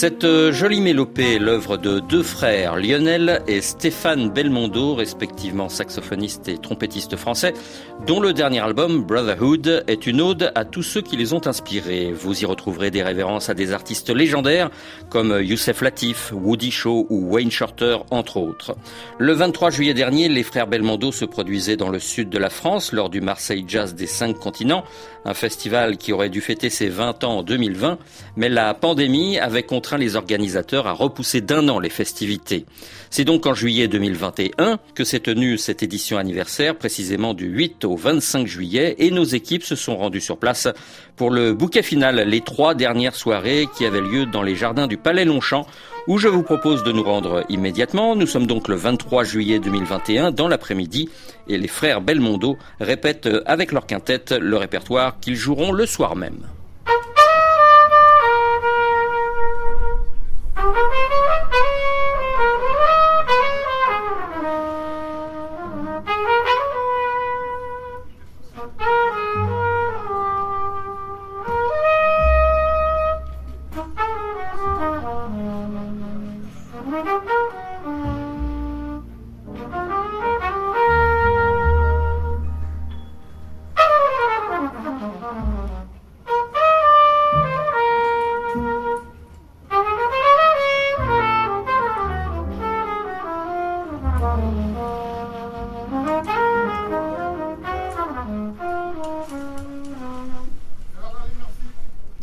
Cette euh, jolie mélopée est l'œuvre de deux frères, Lionel et Stéphane Belmondo, respectivement saxophonistes et trompettistes français, dont le dernier album, Brotherhood, est une ode à tous ceux qui les ont inspirés. Vous y retrouverez des révérences à des artistes légendaires comme Youssef Latif, Woody Shaw ou Wayne Shorter, entre autres. Le 23 juillet dernier, les frères Belmondo se produisaient dans le sud de la France lors du Marseille Jazz des cinq continents, un festival qui aurait dû fêter ses 20 ans en 2020, mais la pandémie avait contraint les organisateurs à repousser d'un an les festivités. C'est donc en juillet 2021 que s'est tenue cette édition anniversaire, précisément du 8 au 25 juillet, et nos équipes se sont rendues sur place pour le bouquet final, les trois dernières soirées qui avaient lieu dans les jardins du Palais Longchamp, où je vous propose de nous rendre immédiatement. Nous sommes donc le 23 juillet 2021 dans l'après-midi et les frères Belmondo répètent avec leur quintette le répertoire qu'ils joueront le soir même.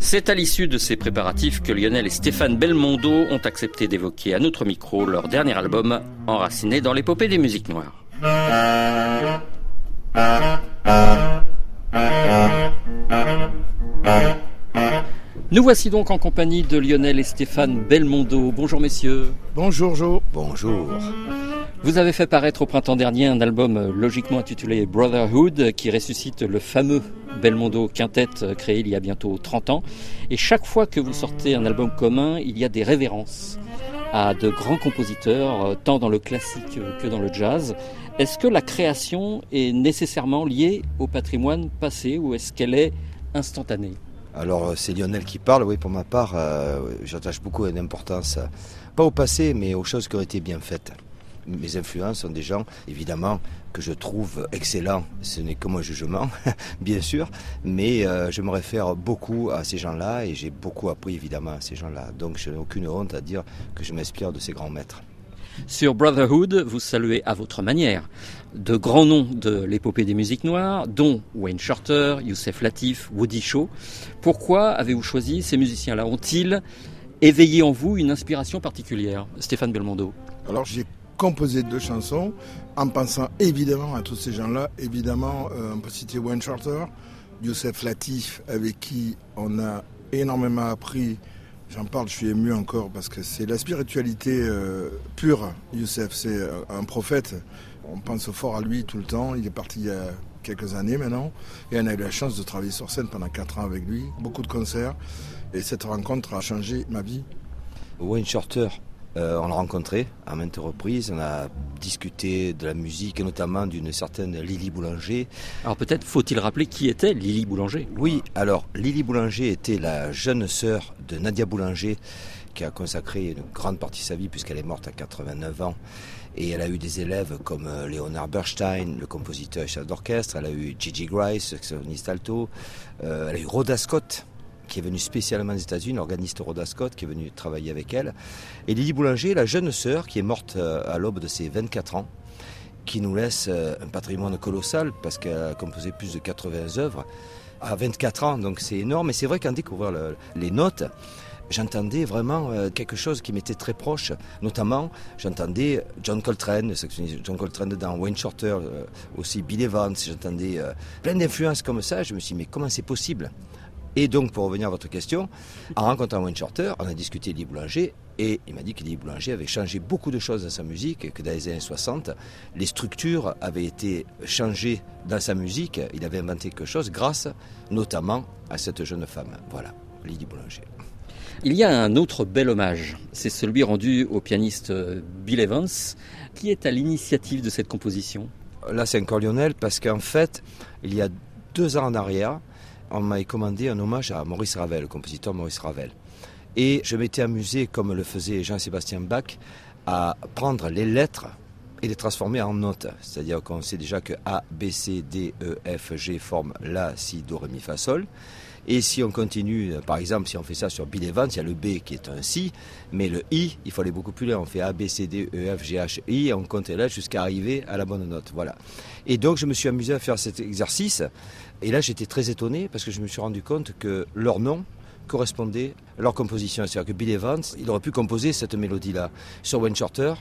C'est à l'issue de ces préparatifs que Lionel et Stéphane Belmondo ont accepté d'évoquer à notre micro leur dernier album, enraciné dans l'épopée des musiques noires. Nous voici donc en compagnie de Lionel et Stéphane Belmondo. Bonjour messieurs. bonjour jo Bonjour. Vous avez fait paraître au printemps dernier un album logiquement intitulé Brotherhood qui ressuscite le fameux Belmondo Quintet euh, créé il y a bientôt 30 ans. Et chaque fois que vous sortez un album commun, il y a des révérences à de grands compositeurs, euh, tant dans le classique que dans le jazz. Est-ce que la création est nécessairement liée au patrimoine passé ou est-ce qu'elle est instantanée? Alors c'est Lionel qui parle, oui pour ma part, euh, j'attache beaucoup d'importance, euh, pas au passé mais aux choses qui ont été bien faites. Mes influences sont des gens, évidemment, que je trouve excellents. Ce n'est que mon jugement, bien sûr, mais euh, je me réfère beaucoup à ces gens-là et j'ai beaucoup appris évidemment à ces gens-là. Donc je n'ai aucune honte à dire que je m'inspire de ces grands maîtres. Sur Brotherhood, vous saluez à votre manière de grands noms de l'épopée des musiques noires, dont Wayne Shorter, Youssef Latif, Woody Shaw. Pourquoi avez-vous choisi ces musiciens-là? Ont-ils éveillé en vous une inspiration particulière? Stéphane Belmondo. Alors j'ai composé deux chansons en pensant évidemment à tous ces gens-là. Évidemment, euh, on peut citer Wayne Shorter, Youssef Latif, avec qui on a énormément appris J'en parle, je suis ému encore parce que c'est la spiritualité euh, pure, Youssef. C'est euh, un prophète. On pense fort à lui tout le temps. Il est parti il y a quelques années maintenant. Et on a eu la chance de travailler sur scène pendant 4 ans avec lui. Beaucoup de concerts. Et cette rencontre a changé ma vie. Wayne Shorter, euh, on l'a rencontré à maintes reprises, on a discuté de la musique et notamment d'une certaine Lily Boulanger. Alors peut-être faut-il rappeler qui était Lily Boulanger Oui, alors Lily Boulanger était la jeune sœur de Nadia Boulanger qui a consacré une grande partie de sa vie puisqu'elle est morte à 89 ans. Et elle a eu des élèves comme euh, Leonard Bernstein, le compositeur et chef d'orchestre. Elle a eu Gigi Grice, saxophoniste alto. Euh, elle a eu Rhoda Scott, qui est venu spécialement des États-Unis, l'organiste Rhoda Scott, qui est venu travailler avec elle. Et Lily Boulanger, la jeune sœur, qui est morte euh, à l'aube de ses 24 ans, qui nous laisse euh, un patrimoine colossal, parce qu'elle a composé plus de 80 œuvres à 24 ans, donc c'est énorme. Et c'est vrai qu'en découvrant le, les notes, j'entendais vraiment euh, quelque chose qui m'était très proche. Notamment, j'entendais John Coltrane, John Coltrane dedans, Wayne Shorter, aussi Bill Evans, j'entendais plein d'influences comme ça. Je me suis dit, mais comment c'est possible? Et donc, pour revenir à votre question, en rencontrant Wayne Shorter, on a discuté Lee Boulanger et il m'a dit que Lee Boulanger avait changé beaucoup de choses dans sa musique, et que dans les années 60, les structures avaient été changées dans sa musique. Il avait inventé quelque chose grâce notamment à cette jeune femme. Voilà, Lydie Boulanger. Il y a un autre bel hommage, c'est celui rendu au pianiste Bill Evans, qui est à l'initiative de cette composition? Là, c'est encore Lionel, parce qu'en fait, il y a deux ans en arrière, on m'a commandé un hommage à Maurice Ravel, le compositeur Maurice Ravel. Et je m'étais amusé, comme le faisait Jean-Sébastien Bach, à prendre les lettres et les transformer en notes. C'est-à-dire qu'on sait déjà que A, B, C, D, E, F, G forment La, Si, Do, Ré, Mi, Fa, Sol. Et si on continue, par exemple, si on fait ça sur Bill Evans, il y a le B qui est un Si, mais le I, il faut aller beaucoup plus loin. On fait A, B, C, D, E, F, G, H, I, et on compte là jusqu'à arriver à la bonne note. Voilà. Et donc, je me suis amusé à faire cet exercice. Et là, j'étais très étonné parce que je me suis rendu compte que leur nom correspondait à leur composition. C'est-à-dire que Bill Evans, il aurait pu composer cette mélodie-là. Sur Wayne Shorter,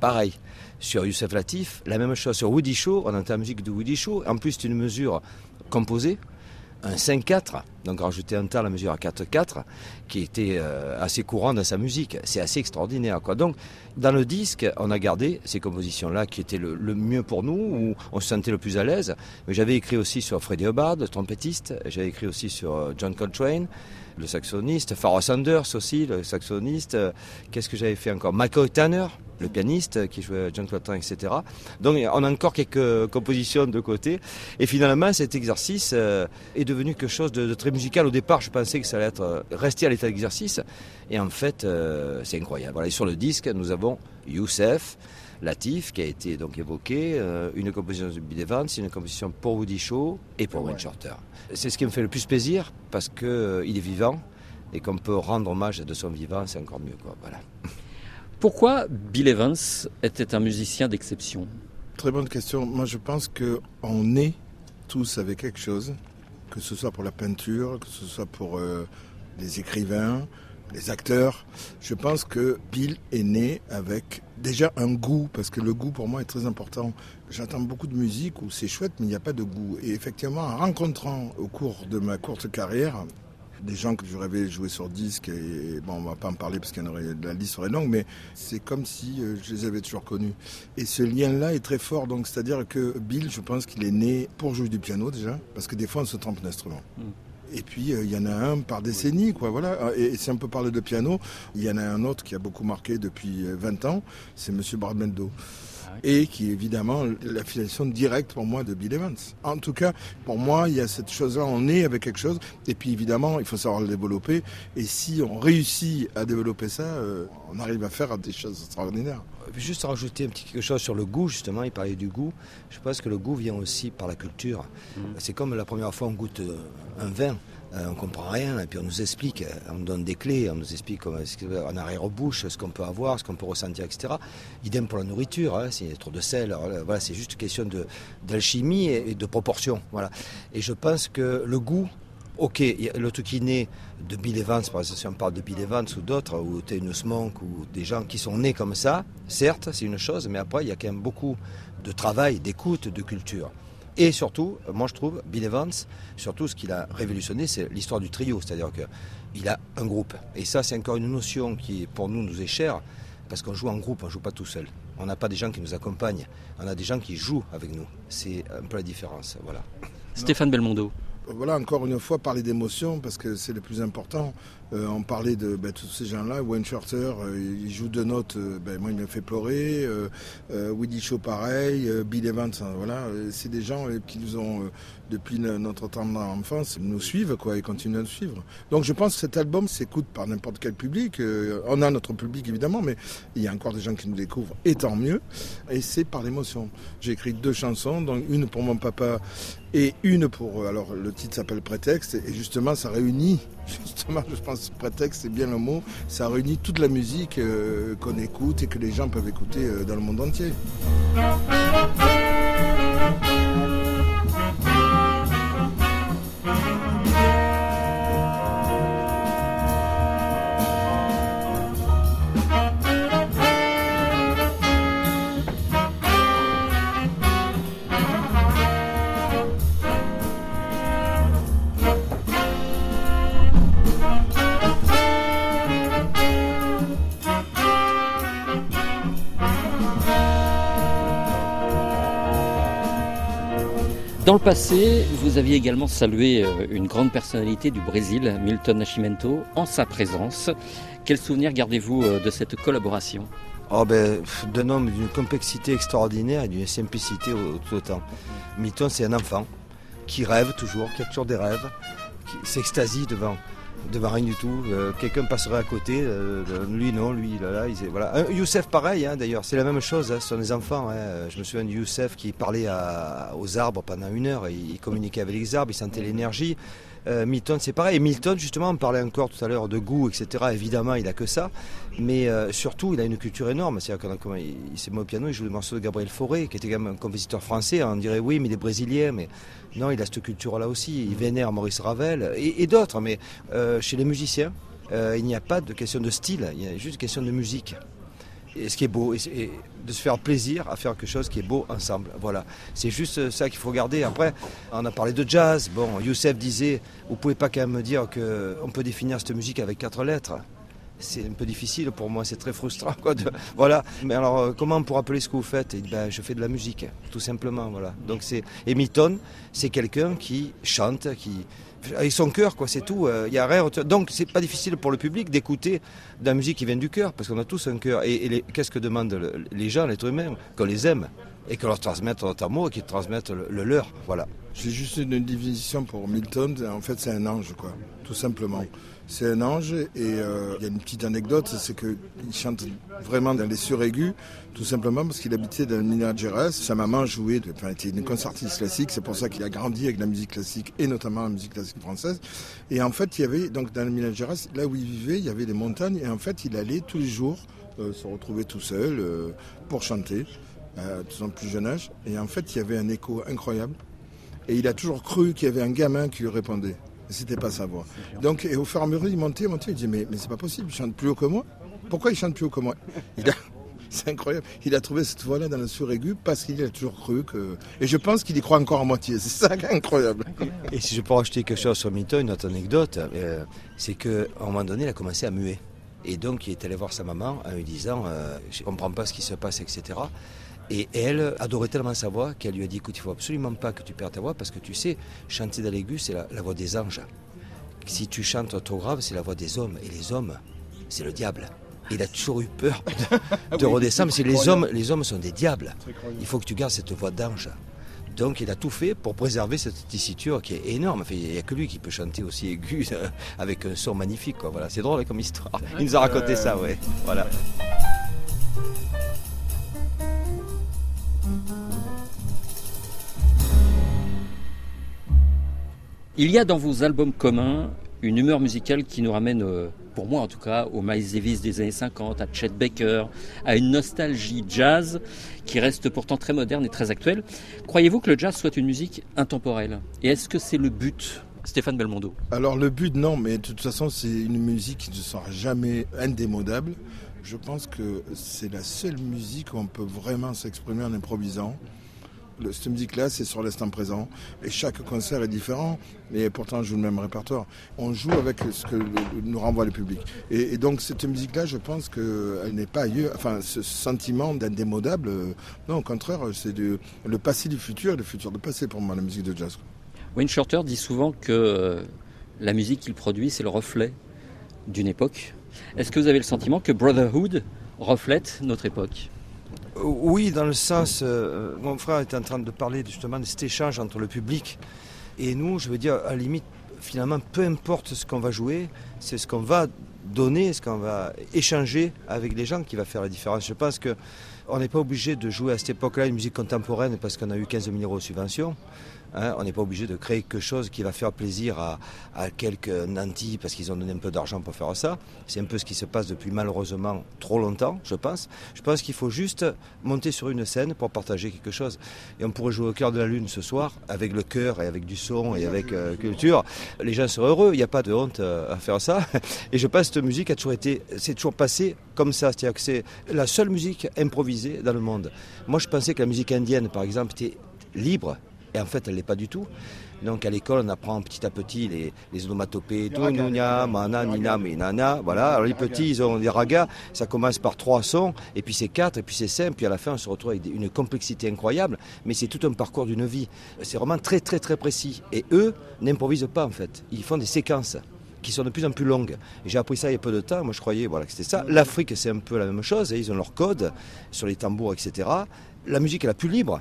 pareil. Sur Youssef Latif, la même chose. Sur Woody Shaw, on entend la musique de Woody Shaw. En plus, c'est une mesure composée un 5-4, donc rajouter un temps à la mesure à 4-4, qui était euh, assez courant dans sa musique. C'est assez extraordinaire. Quoi. Donc, dans le disque, on a gardé ces compositions-là qui étaient le, mieux pour nous, où on se sentait le plus à l'aise. Mais j'avais écrit aussi sur Freddie Hubbard, le trompettiste, j'avais écrit aussi sur euh, John Coltrane, le saxoniste, Pharoah Sanders aussi, le saxoniste. Qu'est-ce que j'avais fait encore? Michael Tanner, le pianiste qui jouait John Coltrane, etc. Donc on a encore quelques compositions de côté. Et finalement, cet exercice euh, est devenu quelque chose de, très musical. Au départ, je pensais que ça allait euh, rester à l'état d'exercice. Et en fait, euh, c'est incroyable. Sur le disque, nous avons Youssef, Latif, qui a été donc évoqué, une composition de Bill Evans, une composition pour Woody Shaw et pour Wayne Shorter. C'est ce qui me fait le plus plaisir parce qu'il est vivant et qu'on peut rendre hommage de son vivant, c'est encore mieux. Quoi. Voilà. Pourquoi Bill Evans était un musicien d'exception? Très bonne question. Moi, je pense qu'on est tous avec quelque chose, que ce soit pour la peinture, que ce soit pour euh, les écrivains, les acteurs. Je pense que Bill est né avec déjà un goût, parce que le goût pour moi est très important. J'entends beaucoup de musique où c'est chouette, mais il n'y a pas de goût. Et effectivement, en rencontrant au cours de ma courte carrière, des gens que je rêvais jouer sur disque. Et, bon, on va pas en parler parce que la liste serait longue, mais c'est comme si euh, je les avais toujours connus. Et ce lien-là est très fort. Donc, c'est-à-dire que Bill, je pense qu'il est né pour jouer du piano déjà, parce que des fois, on se trompe d'instrument. Mm. Et puis euh, il y en a un par décennie, quoi. Voilà. Et, si on peut parler de piano, il y en a un autre qui a beaucoup marqué depuis 20 euh, ans, c'est Monsieur Bradmendo et qui est évidemment l'affiliation directe pour moi de Bill Evans. En tout cas, pour moi, il y a cette chose-là, on est avec quelque chose, et puis évidemment, il faut savoir le développer, et si on réussit à développer ça, euh, on arrive à faire des choses extraordinaires. Juste rajouter un petit quelque chose sur le goût, justement, il parlait du goût. Je pense que le goût vient aussi par la culture. Mmh. C'est comme la première fois on goûte euh, un vin. Euh, on comprend rien, et puis on nous explique, on nous donne des clés, on nous explique en arrière-bouche ce qu'on peut avoir, ce qu'on peut ressentir, etc. Idem pour la nourriture, hein, y a trop de sel, c'est juste question d'alchimie et, de proportion. Voilà. Et je pense que le goût, ok, le truc qui naît de Bill Evans, par exemple, si on parle de Bill Evans ou d'autres, ou Tenus Monk, ou des gens qui sont nés comme ça, certes, c'est une chose, mais après, il y a quand même beaucoup de travail, d'écoute, de culture. Et surtout, moi je trouve, Bill Evans, surtout ce qu'il a révolutionné, c'est l'histoire du trio. C'est-à-dire que il a un groupe. Et ça, c'est encore une notion qui, pour nous, nous est chère, parce qu'on joue en groupe, on ne joue pas tout seul. On n'a pas des gens qui nous accompagnent, on a des gens qui jouent avec nous. C'est un peu la différence, voilà. Stéphane Belmondo. Voilà, encore une fois, parler d'émotion, parce que c'est le plus important. Euh, on parlait de ben, tous ces gens-là. Wayne Shorter, euh, il joue deux notes. euh, ben, moi, il me fait pleurer. Euh, euh, Woody Shaw, pareil. euh, Bill Evans, hein, voilà. Euh, C'est des gens euh, qui nous ont, euh, depuis no- notre temps d'enfance, nous suivent, quoi, et continuent à nous suivre. Donc, je pense que cet album s'écoute par n'importe quel public. Euh, on a notre public, évidemment, mais il y a encore des gens qui nous découvrent, et tant mieux. Et c'est par l'émotion. J'ai écrit deux chansons, donc une pour mon papa et une pour. Alors, le titre s'appelle Prétexte, et justement, ça réunit, justement, je pense, Prétexte, c'est bien le mot, ça réunit toute la musique euh, qu'on écoute et que les gens peuvent écouter euh, dans le monde entier. Dans le passé, vous aviez également salué euh, une grande personnalité du Brésil, Milton Nascimento, en sa présence. Quel souvenir gardez-vous euh, de cette collaboration? Oh ben, d'un homme d'une complexité extraordinaire et d'une simplicité tout autant. Milton, c'est un enfant qui rêve toujours, qui a toujours des rêves, qui s'extasie devant, devant rien du tout. Euh, Quelqu'un passerait à côté, euh, euh, lui non, lui là, là. il voilà. Un- Youssef, pareil, hein, d'ailleurs, c'est la même chose. hein, ce sont des enfants. hein. Je me souviens de Youssef qui parlait à- aux arbres pendant une heure. il communiquait avec les arbres, il sentait l'énergie. Euh, Milton, c'est pareil. Et Milton, justement, on parlait encore tout à l'heure de goût, etc. Évidemment, il a que ça. Mais euh, surtout, il a une culture énorme. C'est-à-dire qu'il il, s'est mis au piano, il joue le morceau de Gabriel Fauré, qui était quand même un compositeur français. On dirait oui, mais il est brésilien. Mais non, il a cette culture-là aussi. Il vénère Maurice Ravel et, d'autres. Mais euh, chez les musiciens, il n'y a pas de question de style. Il y a juste une question de musique. Et ce qui est beau, et, de se faire plaisir à faire quelque chose qui est beau ensemble. Voilà, c'est juste ça qu'il faut regarder. Après, on a parlé de jazz. Bon, Youssef disait, vous pouvez pas quand même me dire que on peut définir cette musique avec quatre lettres. C'est un peu difficile pour moi, c'est très frustrant. Voilà. Mais alors, euh, comment on appeler ce que vous faites? Dit, ben, Je fais de la musique, tout simplement. Voilà. Donc c'est et Milton, c'est quelqu'un qui chante, qui avec son cœur, quoi, c'est tout. Euh, Il y a rien. Donc c'est pas difficile pour le public d'écouter de la musique qui vient du cœur, parce qu'on a tous un cœur. Et, et les- qu'est-ce que demandent le- les gens, l'être humain Qu'on les aime et qu'on leur transmette notre amour et qu'ils transmettent le, le leur. Voilà. J'ai juste une définition pour Milton. En fait, c'est un ange, quoi, tout simplement. C'est un ange et euh, il y a une petite anecdote, c'est qu'il chante vraiment dans les suraigus, tout simplement parce qu'il habitait dans Minas Gerais. Sa maman jouait, enfin, était une concertiste classique, c'est pour ça qu'il a grandi avec la musique classique et notamment la musique classique française. Et en fait, il y avait, donc dans le Minas Gerais, là où il vivait, il y avait des montagnes et en fait, il allait tous les jours euh, se retrouver tout seul euh, pour chanter, à son plus jeune âge. Et en fait, il y avait un écho incroyable. Et il a toujours cru qu'il y avait un gamin qui lui répondait. C'était pas sa voix. Donc, et au fur et à mesure, il montait, il montait, il dit Mais, mais c'est pas possible, il chante plus haut que moi. Pourquoi il chante plus haut que moi? C'est incroyable. Il a trouvé cette voix-là dans le suraigu parce qu'il a toujours cru que. Et je pense qu'il y croit encore à moitié. C'est ça qui est incroyable. Et si je peux rajouter quelque chose sur Milton, une autre anecdote, euh, c'est qu'à un moment donné, il a commencé à muer. Et donc, il est allé voir sa maman en lui disant euh, Je comprends pas ce qui se passe, etc. Et elle adorait tellement sa voix qu'elle lui a dit Écoute, il faut absolument pas que tu perdes ta voix parce que tu sais, chanter dans l'aigu, c'est la, la voix des anges. Si tu chantes trop grave, c'est la voix des hommes. Et les hommes, c'est le diable. Il a toujours eu peur de, de redescendre, les hommes, les hommes sont des diables. Il faut que tu gardes cette voix d'ange. Donc il a tout fait pour préserver cette tessiture qui est énorme. Enfin, il n'y a que lui qui peut chanter aussi aigu euh, avec un son magnifique. Quoi. Voilà, c'est drôle comme histoire. Il nous a raconté ça, ouais. Voilà. Il y a dans vos albums communs une humeur musicale qui nous ramène, euh, pour moi en tout cas, au Miles Davis des années 50, à Chet Baker, à une nostalgie jazz qui reste pourtant très moderne et très actuelle. Croyez-vous que le jazz soit une musique intemporelle? Et est-ce que c'est le but Stéphane Belmondo? Alors le but non, mais de toute façon c'est une musique qui ne sera jamais indémodable. Je pense que c'est la seule musique où on peut vraiment s'exprimer en improvisant. Cette musique-là, c'est sur l'instant présent. Et chaque concert est différent, mais pourtant on joue le même répertoire. On joue avec ce que nous renvoie le public. Et, donc cette musique-là, je pense qu'elle n'est pas ailleurs. Enfin, ce sentiment d'indémodable, euh, non, au contraire, c'est le passé du futur et le futur du passé pour moi, la musique de jazz. Wayne Shorter dit souvent que euh, la musique qu'il produit, c'est le reflet d'une époque. Est-ce que vous avez le sentiment que Brotherhood reflète notre époque? Oui, dans le sens, euh, mon frère était en train de parler justement de cet échange entre le public et nous, je veux dire, à la limite, finalement, peu importe ce qu'on va jouer, c'est ce qu'on va donner, ce qu'on va échanger avec les gens qui va faire la différence. Je pense que on n'est pas obligé de jouer à cette époque-là une musique contemporaine parce qu'on a eu 15 000 euros de subventions. Hein, on n'est pas obligé de créer quelque chose qui va faire plaisir à, quelques nantis parce qu'ils ont donné un peu d'argent pour faire ça. C'est un peu ce qui se passe depuis malheureusement trop longtemps, je pense. Je pense qu'il faut juste monter sur une scène pour partager quelque chose. Et on pourrait jouer au cœur de la lune ce soir avec le cœur et avec du son et avec euh, culture. Les gens seraient heureux. Il n'y a pas de honte euh, à faire ça. Et je pense que cette musique a toujours été, c'est toujours passé comme ça. C'est-à-dire que c'est la seule musique improvisée dans le monde. Moi, je pensais que la musique indienne, par exemple, était libre. Et en fait, elle l'est pas du tout. Donc à l'école, on apprend petit à petit les, les onomatopées, tout, nunya, mana, nina, minana. Voilà. Alors les petits, ils ont des ragas. Ça commence par trois sons, et puis c'est quatre, et puis c'est cinq, puis à la fin, on se retrouve avec une complexité incroyable. Mais c'est tout un parcours d'une vie. C'est vraiment très, très, très précis. Et eux n'improvisent pas en fait. Ils font des séquences qui sont de plus en plus longues. J'ai appris ça il y a peu de temps. Moi, je croyais voilà, que c'était ça. L'Afrique, c'est un peu la même chose. Ils ont leur code sur les tambours, etc. La musique est la plus libre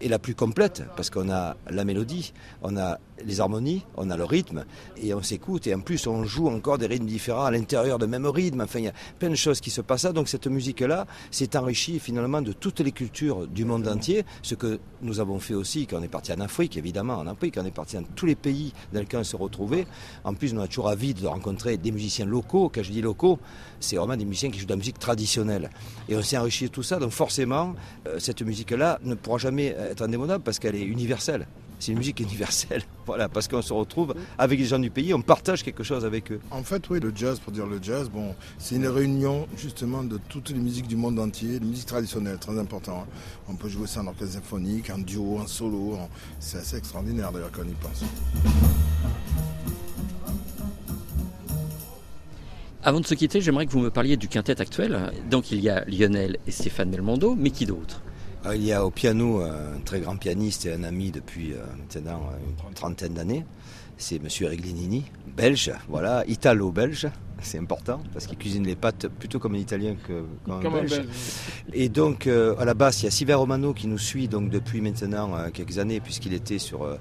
et la plus complète parce qu'on a la mélodie, on a les harmonies, on a le rythme et on s'écoute et en plus on joue encore des rythmes différents à l'intérieur de même rythme. Enfin, il y a plein de choses qui se passent là. Donc cette musique-là s'est enrichie finalement de toutes les cultures du monde entier, ce que nous avons fait aussi quand on est parti en Afrique, évidemment, en Afrique, on est parti dans tous les pays dans lesquels on se retrouvait. En plus, on a toujours envie de rencontrer des musiciens locaux. Quand je dis locaux, c'est vraiment des musiciens qui jouent de la musique traditionnelle. Et on s'est enrichi de tout ça. Donc forcément, euh, cette musique-là ne pourra jamais être indémodable parce qu'elle est universelle. C'est une musique universelle. Voilà, parce qu'on se retrouve avec les gens du pays, on partage quelque chose avec eux. En fait, oui, le jazz, pour dire le jazz, bon, c'est une réunion justement de toutes les musiques du monde entier, les musiques traditionnelles, très important. hein. On peut jouer ça en orchestre symphonique, en duo, en solo. en- C'est assez extraordinaire d'ailleurs quand on y pense. Avant de se quitter, j'aimerais que vous me parliez du quintet actuel. Donc il y a Lionel et Stéphane Belmondo, mais qui d'autre? Il y a au piano un très grand pianiste et un ami depuis euh, maintenant euh, une trentaine d'années. C'est Monsieur Eric Linini, belge, voilà, italo-belge. C'est important parce qu'il cuisine les pâtes plutôt comme un Italien que comme, un belge. Et donc euh, à la basse, il y a Sylvain Romano qui nous suit donc depuis maintenant euh, quelques années puisqu'il était sur euh,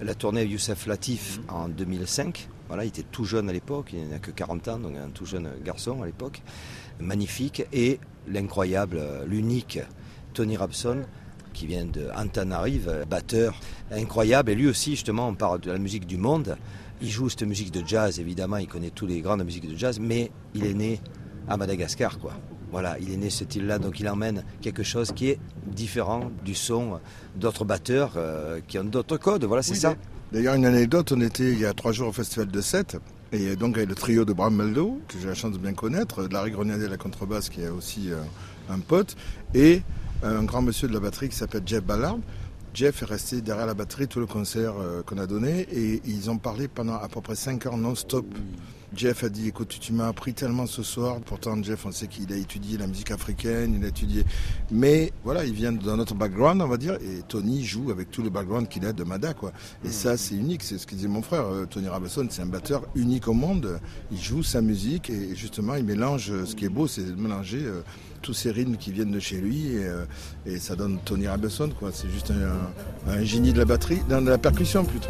la tournée Youssef Latif en 2005. Voilà, il était tout jeune à l'époque, il n'a que 40 ans, donc un tout jeune garçon à l'époque. Magnifique. Et l'incroyable, euh, l'unique Tony Rabson qui vient de Antananarive, batteur incroyable. Et lui aussi, justement, on parle de la musique du monde. Il joue cette musique de jazz, évidemment, il connaît tous les grandes musiques de jazz, mais il est né à Madagascar, quoi. Voilà, il est né cette île-là, donc il emmène quelque chose qui est différent du son d'autres batteurs euh, qui ont d'autres codes. Voilà, c'est Oui, ça. D'ailleurs, une anecdote, on était il y a trois jours au Festival de Sète, et donc avec le trio de Brameldo, que j'ai la chance de bien connaître, de Larry Grenadier à la contrebasse, qui est aussi euh, un pote, et un grand monsieur de la batterie qui s'appelle Jeff Ballard. Jeff est resté derrière la batterie tout le concert euh, qu'on a donné, et ils ont parlé pendant à peu près 5 heures non-stop. Jeff a dit, écoute, tu m'as appris tellement ce soir. Pourtant, Jeff, on sait qu'il a étudié la musique africaine, il a étudié. Mais voilà, il vient d'un autre background, on va dire. Et Tony joue avec tout le background qu'il a de Mada, quoi. Et ça, c'est unique. C'est ce que disait mon frère. euh, Tony Rabasson, c'est un batteur unique au monde. Il joue sa musique et justement, il mélange. euh, Ce qui est beau, c'est de mélanger euh, tous ces rythmes qui viennent de chez lui. Et, euh, et ça donne Tony Rabasson, quoi. C'est juste un, un génie de la batterie, de la percussion plutôt.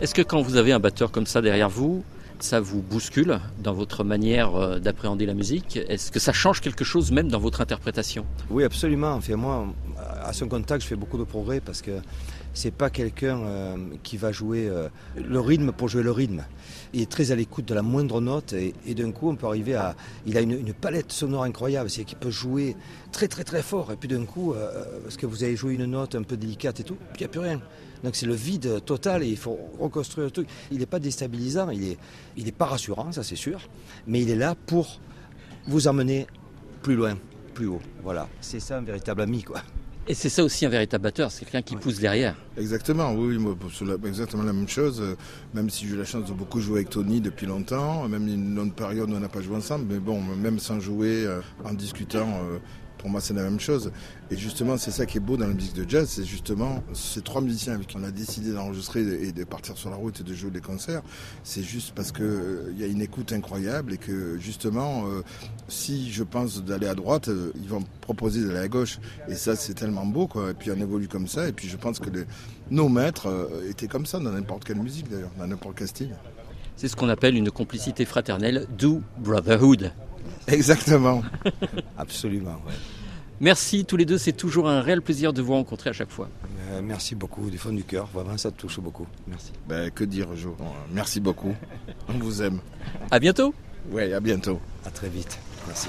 Est-ce que quand vous avez un batteur comme ça derrière vous, ça vous bouscule dans votre manière euh, d'appréhender la musique? Est-ce que ça change quelque chose même dans votre interprétation? Oui, absolument. Enfin, moi, à son contact, je fais beaucoup de progrès parce que c'est pas quelqu'un euh, qui va jouer euh, le rythme pour jouer le rythme. Il est très à l'écoute de la moindre note et, d'un coup on peut arriver à. Il a une, palette sonore incroyable, c'est qu'il peut jouer très très très fort et puis d'un coup, euh, parce que vous avez joué une note un peu délicate et tout, il n'y a plus rien. Donc c'est le vide total et il faut reconstruire le truc. Il n'est pas déstabilisant, il n'est pas rassurant, ça c'est sûr, mais il est là pour vous emmener plus loin, plus haut. Voilà, c'est ça un véritable ami quoi. Et c'est ça aussi un véritable batteur, c'est quelqu'un qui pousse derrière. Exactement, oui, oui, moi, c'est la- exactement la même chose. euh, Même si j'ai eu la chance de beaucoup jouer avec Tony depuis longtemps, même une longue période où on n'a pas joué ensemble, mais bon, même sans jouer, euh, en discutant, euh, pour moi c'est la même chose. Et justement, c'est ça qui est beau dans la musique de jazz, c'est justement ces trois musiciens avec qui on a décidé d'enregistrer et de partir sur la route et de jouer des concerts. C'est juste parce que euh, il y a une écoute incroyable et que justement, euh, si je pense d'aller à droite, euh, ils vont proposer d'aller à gauche. Et ça, c'est tellement beau, quoi. Et puis on évolue comme ça. Et puis je pense que nos maîtres étaient comme ça dans n'importe quelle musique d'ailleurs, dans n'importe quel style. C'est ce qu'on appelle une complicité fraternelle, do brotherhood. Exactement. Absolument. ouais. Merci tous les deux, c'est toujours un réel plaisir de vous rencontrer à chaque fois. Euh, merci beaucoup du fond du cœur, vraiment ça touche beaucoup. Merci. Ben, que dire, Jo Bon, euh, Merci beaucoup. On vous aime. À bientôt. Ouais, à bientôt. À très vite. Merci.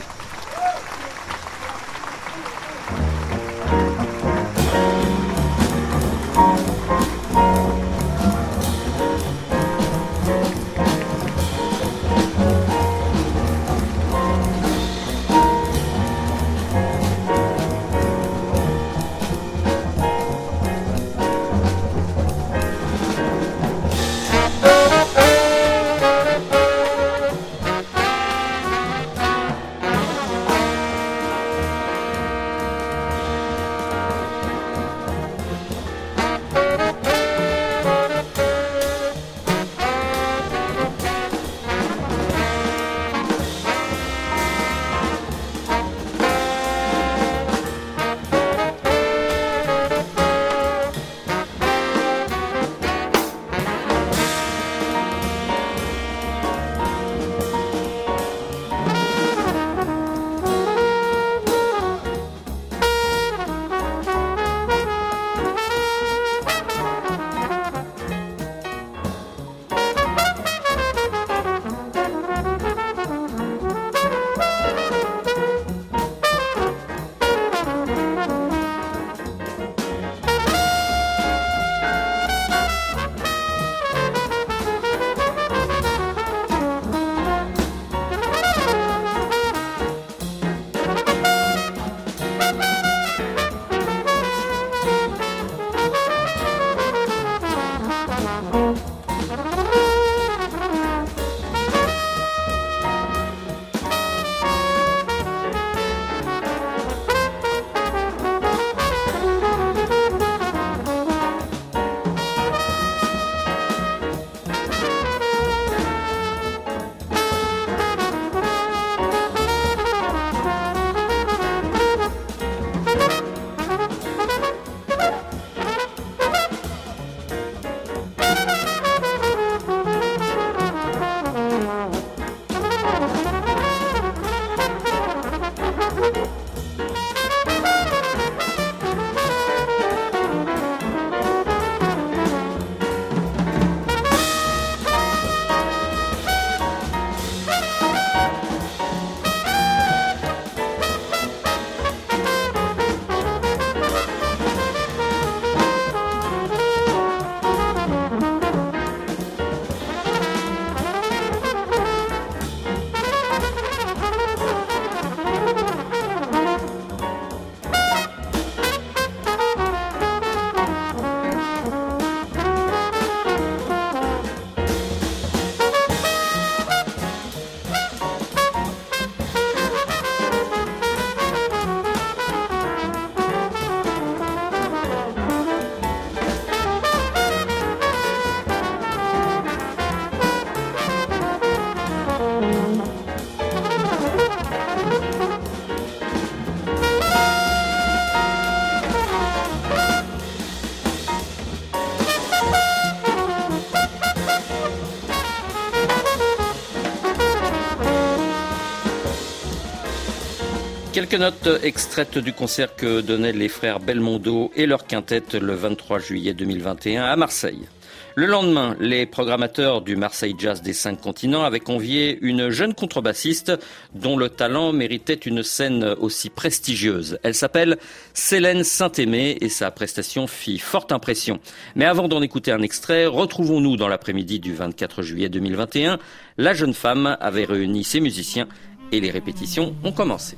Quelques notes extraites du concert que donnaient les frères Belmondo et leur quintette le 23 juillet 2021 à Marseille. Le lendemain, les programmateurs du Marseille Jazz des cinq continents avaient convié une jeune contrebassiste dont le talent méritait une scène aussi prestigieuse. Elle s'appelle Célène Saint-Aimé et sa prestation fit forte impression. Mais avant d'en écouter un extrait, retrouvons-nous dans l'après-midi du 24 juillet 2021. La jeune femme avait réuni ses musiciens et les répétitions ont commencé.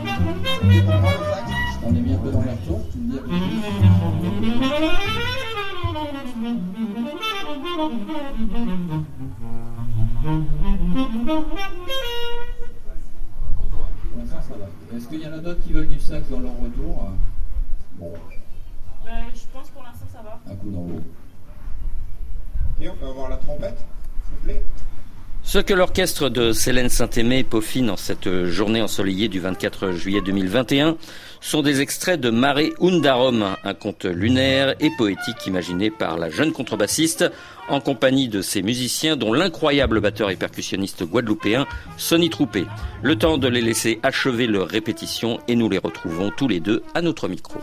Est-ce qu'il y en a d'autres qui veulent du sax dans leur retour? Bon. Ben, je pense pour l'instant ça va. Un coup d'envoi. Ok, on peut avoir la trompette, s'il vous plaît ce que l'orchestre de Célène Saint-Aimé peaufine en cette journée ensoleillée du 24 juillet 2021 sont des extraits de Mare Undarum, un conte lunaire et poétique imaginé par la jeune contrebassiste en compagnie de ses musiciens dont l'incroyable batteur et percussionniste guadeloupéen Sonny Troupé. Le temps de les laisser achever leur répétition et nous les retrouvons tous les deux à notre micro.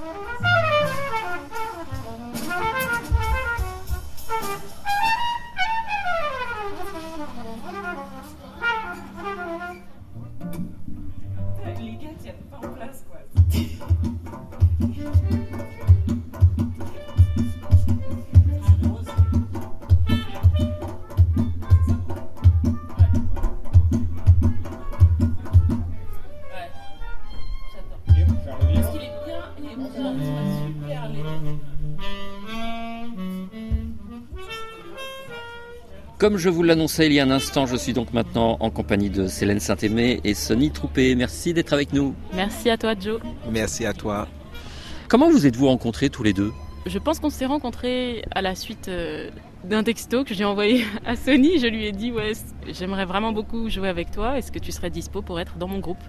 Comme je vous l'annonçais il y a un instant, je suis donc maintenant en compagnie de Célène Saint-Aimé et Sonny Troupé. Merci d'être avec nous. Merci à toi, Joe. Merci à toi. Comment vous êtes-vous rencontrés tous les deux? Je pense qu'on s'est rencontrés à la suite euh, d'un texto que j'ai envoyé à Sonny. Je lui ai dit ouais, j'aimerais vraiment beaucoup jouer avec toi. Est-ce que tu serais dispo pour être dans mon groupe?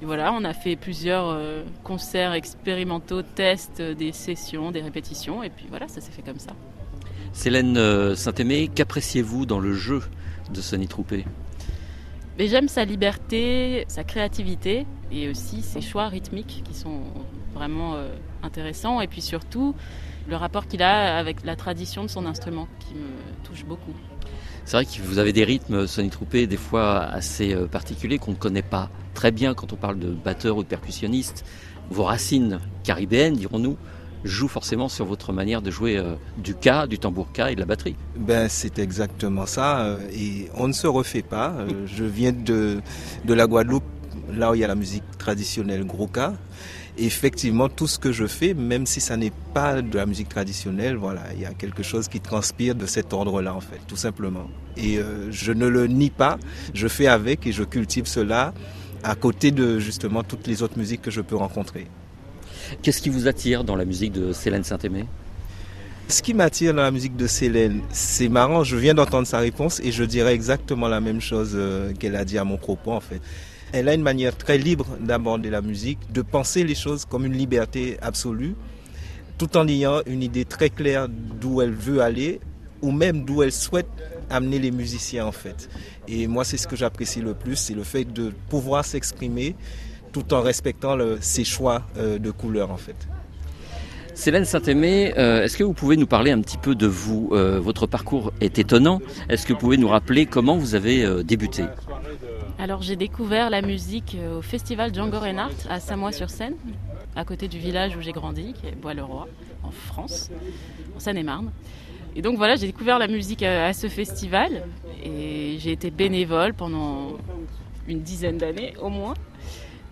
Et voilà, on a fait plusieurs euh, concerts expérimentaux, tests, des sessions, des répétitions, et puis voilà, ça s'est fait comme ça. Célène euh, Saint-Aimé, qu'appréciez-vous dans le jeu de Sonny Troupé? J'aime sa liberté, sa créativité et aussi ses choix rythmiques qui sont vraiment euh, intéressants. Et puis surtout, le rapport qu'il a avec la tradition de son instrument qui me touche beaucoup. C'est vrai que vous avez des rythmes, Sonny Troupé, des fois assez euh, particuliers qu'on ne connaît pas très bien quand on parle de batteur ou de percussionniste. Vos racines caribéennes, dirons-nous, jouent forcément sur votre manière de jouer euh, du ka, du tambour ka et de la batterie. Ben, c'est exactement ça. Euh, et on ne se refait pas. Je viens de, de la Guadeloupe, là où il y a la musique traditionnelle gros ka effectivement, tout ce que je fais, même si ça n'est pas de la musique traditionnelle, voilà, il y a quelque chose qui transpire de cet ordre-là, en fait, tout simplement. Et euh, je ne le nie pas, je fais avec et je cultive cela à côté de justement toutes les autres musiques que je peux rencontrer. Qu'est-ce qui vous attire dans la musique de Célène Saint-Aimé? Ce qui m'attire dans la musique de Célène, c'est marrant, je viens d'entendre sa réponse et je dirais exactement la même chose euh, qu'elle a dit à mon propos en fait. Elle a une manière très libre d'aborder la musique, de penser les choses comme une liberté absolue, tout en ayant une idée très claire d'où elle veut aller ou même d'où elle souhaite amener les musiciens en fait. Et moi c'est ce que j'apprécie le plus, c'est le fait de pouvoir s'exprimer tout en respectant ses choix euh, de couleurs en fait. Célène Saint-Aimé, euh, est-ce que vous pouvez nous parler un petit peu de vous euh, Votre parcours est étonnant. Est-ce que vous pouvez nous rappeler comment vous avez débuté? Alors j'ai découvert la musique euh, au festival Django Reinhardt à Samoa-sur-Seine à côté du village où j'ai grandi, qui est Bois-le-Roi, en France, en Seine-et-Marne. Et donc voilà, j'ai découvert la musique à ce festival et j'ai été bénévole pendant une dizaine d'années au moins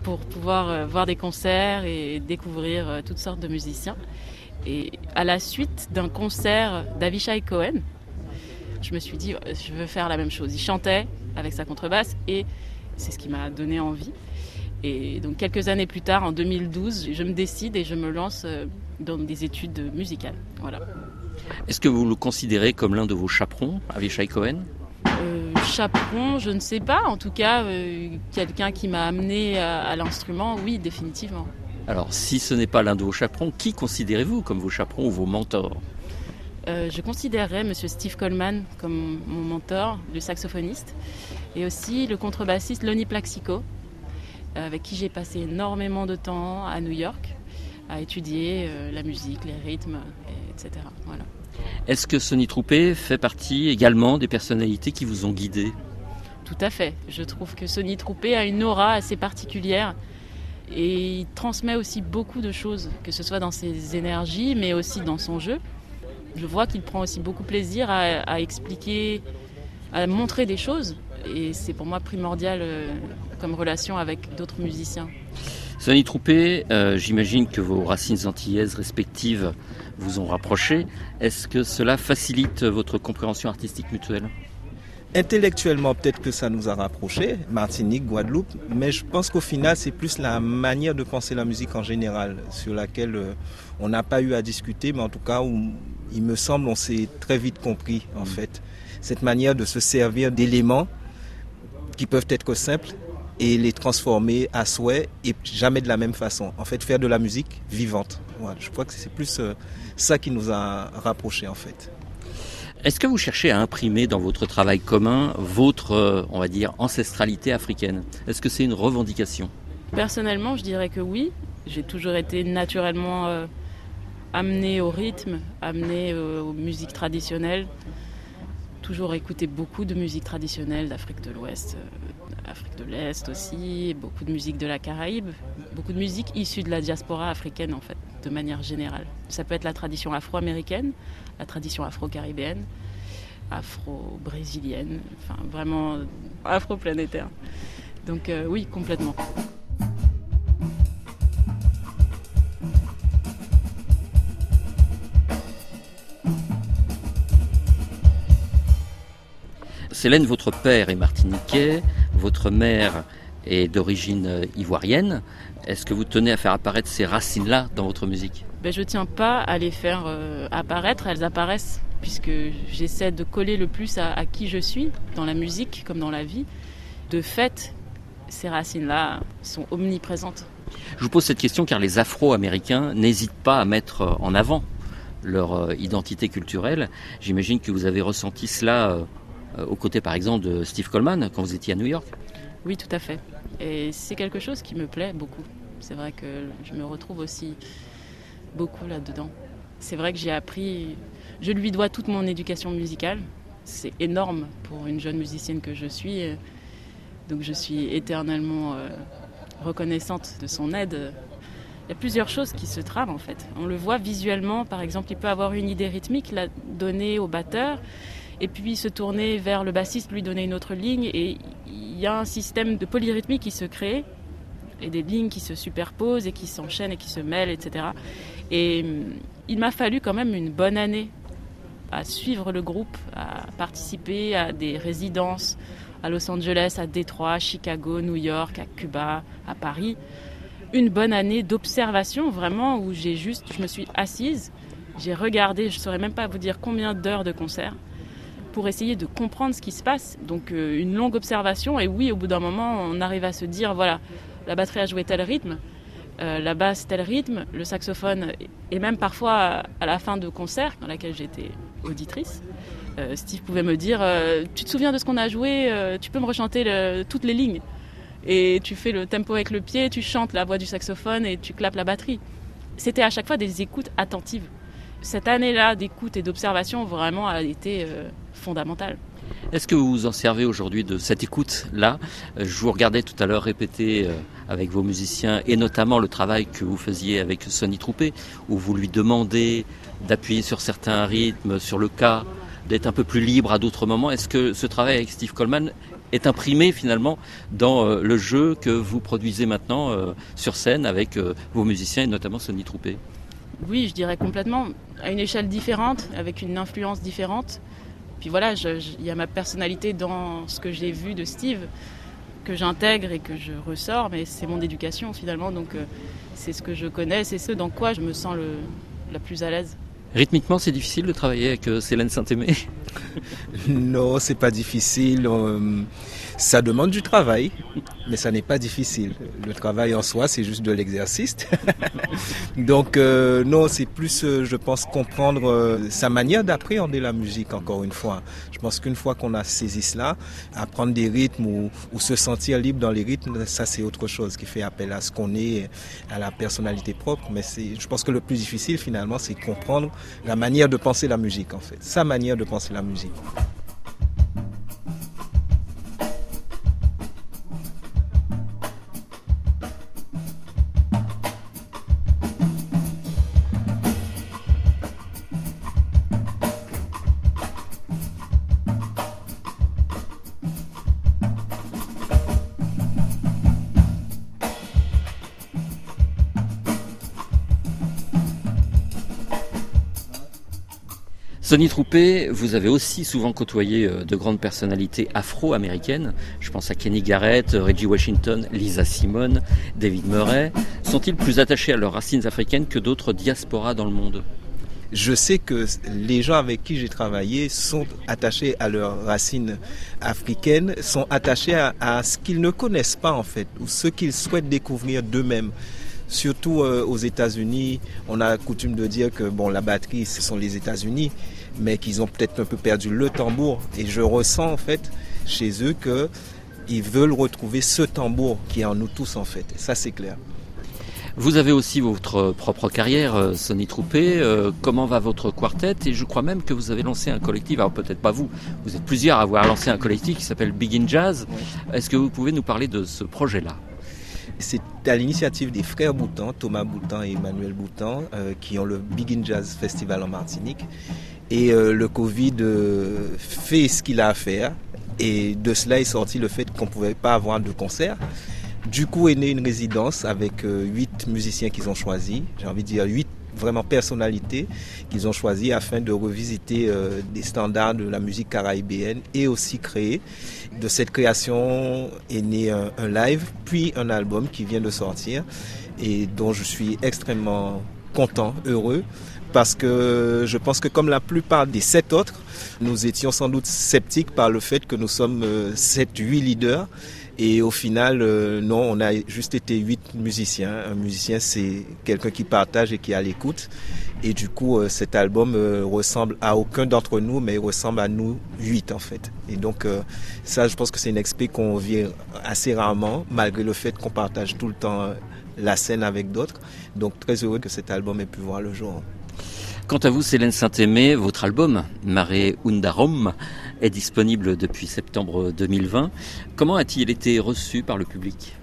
pour pouvoir euh, voir des concerts et découvrir euh, toutes sortes de musiciens. Et à la suite d'un concert d'Avishai Cohen, je me suis dit, euh, je veux faire la même chose. Il chantait avec sa contrebasse et c'est ce qui m'a donné envie. Et donc quelques années plus tard, en 2012, je me décide et je me lance dans des études musicales. Voilà. Est-ce que vous le considérez comme l'un de vos chaperons, Avishai Cohen? Euh, chaperon, je ne sais pas. En tout cas, euh, quelqu'un qui m'a amené à, à l'instrument, oui, définitivement. Alors, si ce n'est pas l'un de vos chaperons, qui considérez-vous comme vos chaperons ou vos mentors? Euh, je considérerais Monsieur Steve Coleman comme mon mentor, le saxophoniste, et aussi le contrebassiste Lonnie Plaxico, avec qui j'ai passé énormément de temps à New York à étudier euh, la musique, les rythmes, et- etc. Voilà. Est-ce que Sonny Troupé fait partie également des personnalités qui vous ont guidé Tout à fait. Je trouve que Sonny Troupé a une aura assez particulière et il transmet aussi beaucoup de choses, que ce soit dans ses énergies, mais aussi dans son jeu. Je vois qu'il prend aussi beaucoup plaisir à, à expliquer, à montrer des choses, et c'est pour moi primordial euh, comme relation avec d'autres musiciens. Sonny Troupé, euh, j'imagine que vos racines antillaises respectives vous ont rapproché. Est-ce que cela facilite votre compréhension artistique mutuelle? Intellectuellement, peut-être que ça nous a rapprochés, Martinique, Guadeloupe, mais je pense qu'au final, c'est plus la manière de penser la musique en général, sur laquelle euh, on n'a pas eu à discuter, mais en tout cas, où, il me semble, on s'est très vite compris, en fait. Cette manière de se servir d'éléments qui peuvent être simples et les transformer à souhait et jamais de la même façon. En fait, faire de la musique vivante. Voilà, je crois que c'est plus euh, ça qui nous a rapprochés, en fait. Est-ce que vous cherchez à imprimer dans votre travail commun votre, euh, on va dire, ancestralité africaine? Est-ce que c'est une revendication? Personnellement, je dirais que oui. J'ai toujours été naturellement euh, amenée au rythme, amenée euh, aux musiques traditionnelles. Toujours écouté beaucoup de musique traditionnelle d'Afrique de l'Ouest, euh, d'Afrique de l'Est aussi, beaucoup de musique de la Caraïbe, beaucoup de musique issue de la diaspora africaine en fait, de manière générale. Ça peut être la tradition afro-américaine, la tradition afro-caribéenne, afro-brésilienne, enfin vraiment afro-planétaire. Donc euh, oui, complètement. Célène, votre père est martiniquais, votre mère est d'origine euh, ivoirienne. Est-ce que vous tenez à faire apparaître ces racines-là dans votre musique? Ben, Je tiens pas à les faire euh, apparaître, elles apparaissent, puisque j'essaie de coller le plus à, à, qui je suis, dans la musique comme dans la vie. De fait, ces racines-là sont omniprésentes. Je vous pose cette question car les Afro-Américains n'hésitent pas à mettre en avant leur euh, identité culturelle. J'imagine que vous avez ressenti cela euh, aux côtés par exemple de Steve Coleman quand vous étiez à New York Oui, tout à fait. Et c'est quelque chose qui me plaît beaucoup. C'est vrai que je me retrouve aussi beaucoup là-dedans. C'est vrai que j'ai appris, je lui dois toute mon éducation musicale. C'est énorme pour une jeune musicienne que je suis. Donc je suis éternellement euh, reconnaissante de son aide. Il y a plusieurs choses qui se trament en fait. On le voit visuellement, par exemple, il peut avoir une idée rythmique, la donner au batteur, et puis se tourner vers le bassiste, lui donner une autre ligne, et il y a un système de polyrythmie qui se crée, et des lignes qui se superposent et qui s'enchaînent et qui se mêlent, etc. Et il m'a fallu quand même une bonne année à suivre le groupe, à participer à des résidences à Los Angeles, à Détroit, à Chicago, New York, à Cuba, à Paris. Une bonne année d'observation vraiment où j'ai juste, je me suis assise, j'ai regardé, je ne saurais même pas vous dire combien d'heures de concert pour essayer de comprendre ce qui se passe. Donc euh, une longue observation et oui, au bout d'un moment, on arrive à se dire voilà, la batterie a joué tel rythme, euh, la basse tel rythme, le saxophone et même parfois à la fin de concert dans laquelle j'étais auditrice. Euh, Steve pouvait me dire Tu te souviens de ce qu'on a joué Tu peux me rechanter toutes les lignes. Et tu fais le tempo avec le pied, tu chantes la voix du saxophone et tu clapes la batterie. C'était à chaque fois des écoutes attentives. Cette année-là d'écoute et d'observation vraiment a été fondamentale. Est-ce que vous vous en servez aujourd'hui de cette écoute-là? Je vous regardais tout à l'heure répéter euh, avec vos musiciens et notamment le travail que vous faisiez avec Sonny Troupé, où vous lui demandez d'appuyer sur certains rythmes, sur le cas, d'être un peu plus libre à d'autres moments. Est-ce que ce travail avec Steve Coleman est imprimé finalement dans euh, le jeu que vous produisez maintenant euh, sur scène avec vos musiciens et notamment Sonny Troupé? Oui, je dirais complètement, à une échelle différente, avec une influence différente. Puis voilà, il y a ma personnalité dans ce que j'ai vu de Steve, que j'intègre et que je ressors, mais c'est mon éducation finalement, donc euh, c'est ce que je connais, c'est ce dans quoi je me sens la plus à l'aise. Rythmiquement, c'est difficile de travailler avec euh, Célène Saint-Aimé? Non, c'est pas difficile. Euh, ça demande du travail, mais ça n'est pas difficile. Le travail en soi, c'est juste de l'exercice. Donc euh, non, c'est plus, euh, je pense, comprendre sa manière d'appréhender la musique, encore une fois. Je pense qu'une fois qu'on a saisi cela, apprendre des rythmes ou, ou, se sentir libre dans les rythmes, ça c'est autre chose qui fait appel à ce qu'on est, à la personnalité propre. Mais je pense que le plus difficile finalement, c'est comprendre la manière de penser la musique, en fait. Sa manière de penser la musique. Sonny Troupé, vous avez aussi souvent côtoyé euh, de grandes personnalités afro-américaines. Je pense à Kenny Garrett, Reggie Washington, Lisa Simone, David Murray. Sont-ils plus attachés à leurs racines africaines que d'autres diasporas dans le monde? Je sais que les gens avec qui j'ai travaillé sont attachés à leurs racines africaines, sont attachés à, à ce qu'ils ne connaissent pas en fait, ou ce qu'ils souhaitent découvrir d'eux-mêmes surtout euh, aux États-Unis, on a coutume de dire que bon, la batterie, ce sont les États-Unis, mais qu'ils ont peut-être un peu perdu le tambour. Et je ressens en fait chez eux que ils veulent retrouver ce tambour qui est en nous tous en fait. Et ça, c'est clair. Vous avez aussi votre propre carrière, euh, Sonny Troupé. Euh, comment va votre quartet? Et je crois même que vous avez lancé un collectif. Alors peut-être pas vous. Vous êtes plusieurs à avoir lancé un collectif qui s'appelle Begin Jazz. Est-ce que vous pouvez nous parler de ce projet-là? C'est à l'initiative des frères Boutan, Thomas Boutan et Emmanuel Boutan, euh, qui ont le Begin Jazz Festival en Martinique. Et euh, le Covid euh, fait ce qu'il a à faire. Et de cela est sorti le fait qu'on ne pouvait pas avoir de concert. Du coup est née une résidence avec huit musiciens qu'ils ont choisis. J'ai envie de dire huit vraiment personnalités qu'ils ont choisi afin de revisiter euh, des standards de la musique caribéenne et aussi créer. De cette création est né un, un live, puis un album qui vient de sortir et dont je suis extrêmement content, heureux parce que je pense que comme la plupart des sept autres, nous étions sans doute sceptiques par le fait que nous sommes euh, sept, huit leaders et au final, euh, non, on a juste été huit musiciens. Un musicien, c'est quelqu'un qui partage et qui est à l'écoute. Et du coup, euh, cet album euh, ressemble à aucun d'entre nous, mais il ressemble à nous huit en fait. Et donc, ça, je pense que c'est une expérience qu'on vit assez rarement, malgré le fait qu'on partage tout le temps la scène avec d'autres. Donc, très heureux que cet album ait pu voir le jour. Quant à vous, Célène Saint-Aimé, votre album, Mare Undarom, est disponible depuis septembre 2020. Comment a-t-il été reçu par le public?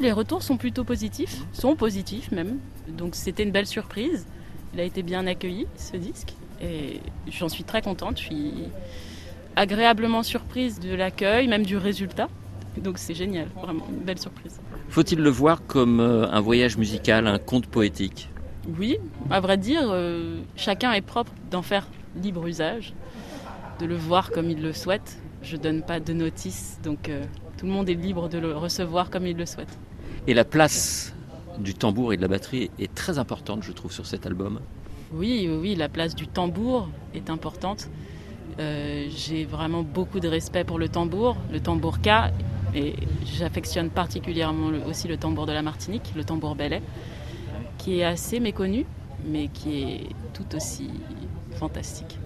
Les retours sont plutôt positifs, sont positifs même. Donc c'était une belle surprise. Il a été bien accueilli, ce disque. Et j'en suis très contente. Je suis agréablement surprise de l'accueil, même du résultat. Donc c'est génial, vraiment une belle surprise. Faut-il le voir comme euh, un voyage musical, un conte poétique? Oui, à vrai dire, euh, chacun est propre d'en faire libre usage, de le voir comme il le souhaite. Je donne pas de notice, donc euh, tout le monde est libre de le recevoir comme il le souhaite. Et la place du tambour et de la batterie est très importante, je trouve, sur cet album. Oui, oui, la place du tambour est importante. Euh, j'ai vraiment beaucoup de respect pour le tambour, le tambour K, et j'affectionne particulièrement aussi le tambour de la Martinique, le tambour belay qui est assez méconnu, mais qui est tout aussi fantastique.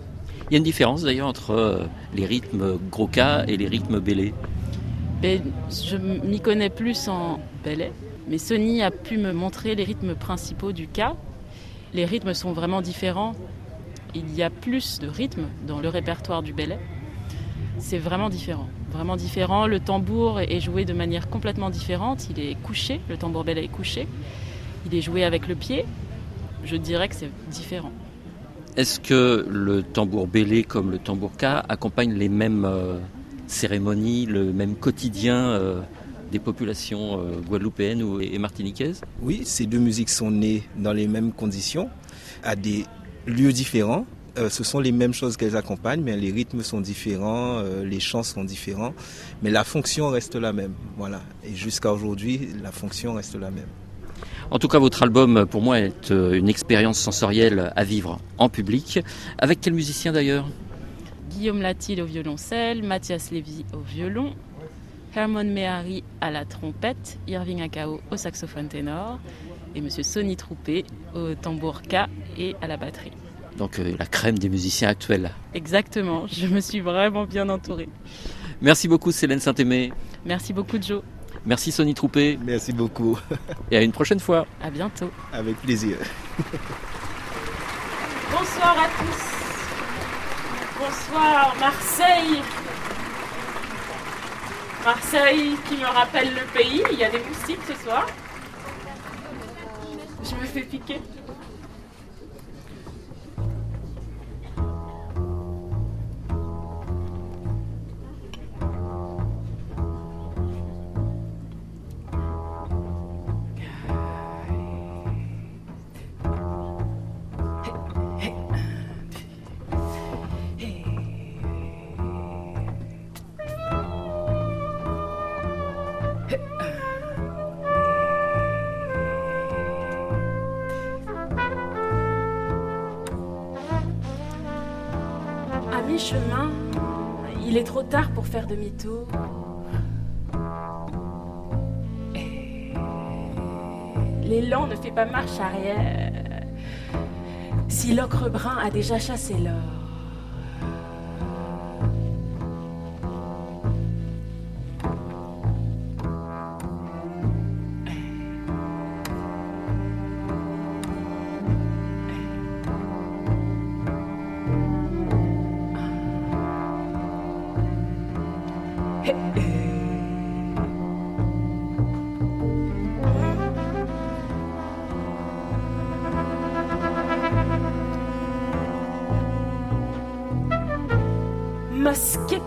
Il y a une différence d'ailleurs entre euh, les rythmes gros K et les rythmes bélé ben, Je m'y connais plus en belay, mais Sony a pu me montrer les rythmes principaux du K. Les rythmes sont vraiment différents. Il y a plus de rythmes dans le répertoire du belay. c'est vraiment différent. Vraiment différent. Le tambour est joué de manière complètement différente. Il est couché, le tambour bel est couché. Il est joué avec le pied. Je dirais que c'est différent. Est-ce que le tambour bélé comme le tambour ka accompagne les mêmes euh, cérémonies, le même quotidien euh, des populations euh, guadeloupéennes ou, et martiniquaises? Oui, ces deux musiques sont nées dans les mêmes conditions, à des lieux différents. Ce sont les mêmes choses qu'elles accompagnent, mais les rythmes sont différents, les chants sont différents, mais la fonction reste la même. Voilà. Et jusqu'à aujourd'hui, la fonction reste la même. En tout cas, votre album, pour moi, est euh, une expérience sensorielle à vivre en public. Avec quel musicien d'ailleurs? Guillaume Latil au violoncelle, Mathias Lévy au violon, Herman Mehari à la trompette, Irving Akao au saxophone ténor et Monsieur Sonny Troupé au tambour K et à la batterie. Donc euh, la crème des musiciens actuels. Exactement, je me suis vraiment bien entourée. Merci beaucoup Célène Saint-Aimé. Merci beaucoup Joe. Merci Sonny Troupé. Merci beaucoup. Et à une prochaine fois. À bientôt. Avec plaisir. Bonsoir à tous. Bonsoir Marseille. Marseille qui me rappelle le pays. Il y a des moustiques ce soir. Je me fais piquer. À mi-chemin, il est trop tard pour faire demi-tour. L'élan ne fait pas marche arrière. Si l'ocre brun a déjà chassé l'or.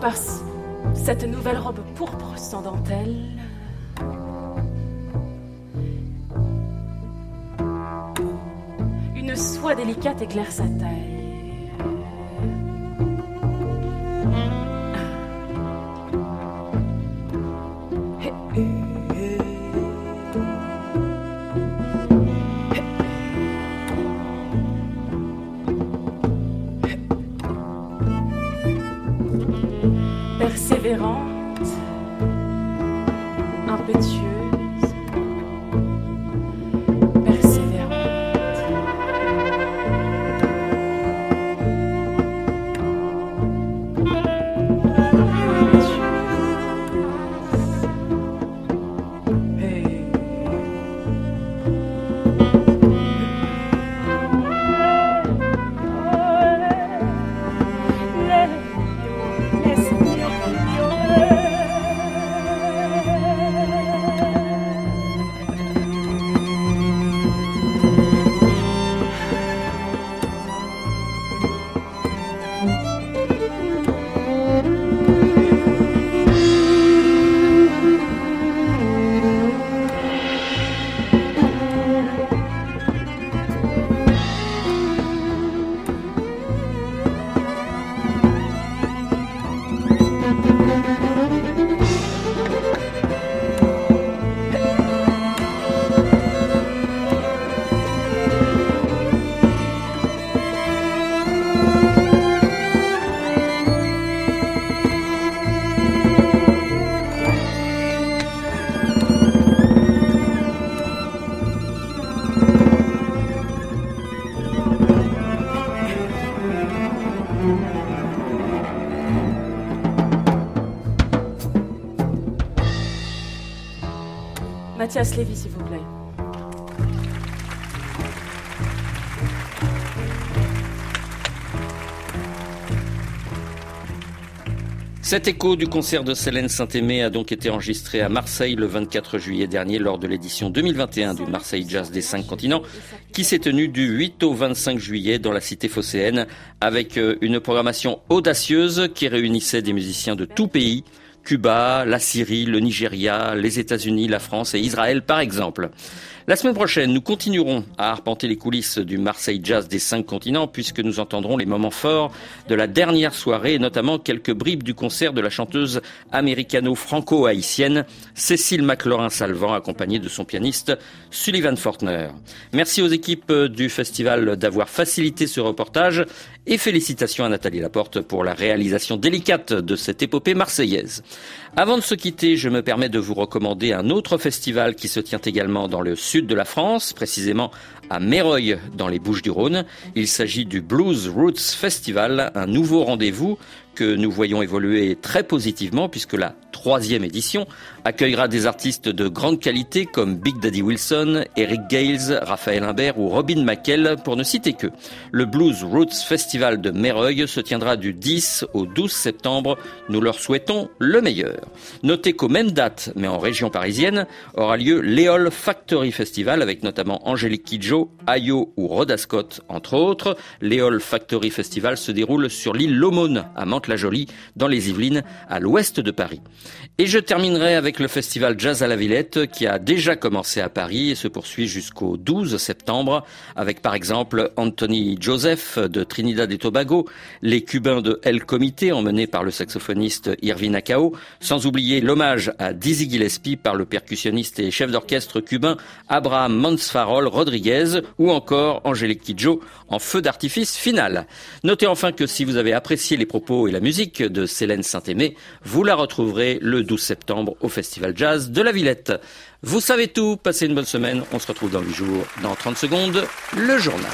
Par cette nouvelle robe pourpre sans dentelle. Une soie délicate éclaire sa taille. grand. Mathias Lévy, s'il vous plaît. Cet écho du concert de Célène Saint-Aimé a donc été enregistré à Marseille le 24 juillet dernier lors de l'édition 2021 du Marseille Jazz des cinq continents qui s'est tenue du 8 au 25 juillet dans la cité phocéenne avec euh, une programmation audacieuse qui réunissait des musiciens de tout pays Cuba, la Syrie, le Nigeria, les États-Unis, la France et Israël par exemple. La semaine prochaine, nous continuerons à arpenter les coulisses du Marseille Jazz des cinq continents puisque nous entendrons les moments forts de la dernière soirée notamment quelques bribes du concert de la chanteuse américano-franco-haïtienne Cécile McLaurin-Salvant accompagnée de son pianiste Sullivan Fortner. Merci aux équipes du festival d'avoir facilité ce reportage et félicitations à Nathalie Laporte pour la réalisation délicate de cette épopée marseillaise. Avant de se quitter, je me permets de vous recommander un autre festival qui se tient également dans le sud de la France, précisément à Méreuil dans les Bouches-du-Rhône. Il s'agit du Blues Roots Festival, un nouveau rendez-vous que nous voyons évoluer très positivement puisque la troisième édition accueillera des artistes de grande qualité comme Big Daddy Wilson, Eric Gales, Raphaël Imbert ou Robin McKell pour ne citer que. Le Blues Roots Festival de Méreuil se tiendra du 10 au 12 septembre. Nous leur souhaitons le meilleur. Notez qu'aux mêmes dates, mais en région parisienne, aura lieu l'Eol Factory Festival avec notamment Angélique Kidjo, Ayo ou Rhoda Scott entre autres. L'Eol Factory Festival se déroule sur l'île Lomone à Mantes-la-Jolie dans les Yvelines à l'ouest de Paris. Et je terminerai avec le festival Jazz à la Villette qui a déjà commencé à Paris et se poursuit jusqu'au 12 septembre avec par exemple Anthony Joseph de Trinidad et Tobago, les Cubains de El Comité emmenés par le saxophoniste Irvin Acao, sans oublier l'hommage à Dizzy Gillespie par le percussionniste et chef d'orchestre cubain Abraham Mansfarol Rodriguez ou encore Angélique Kidjo en feu d'artifice final. Notez enfin que si vous avez apprécié les propos la musique de Célène Saint-Aimé, vous la retrouverez le 12 septembre au Festival Jazz de la Villette. Vous savez tout, passez une bonne semaine, on se retrouve dans 8 jours, dans 30 secondes, le journal.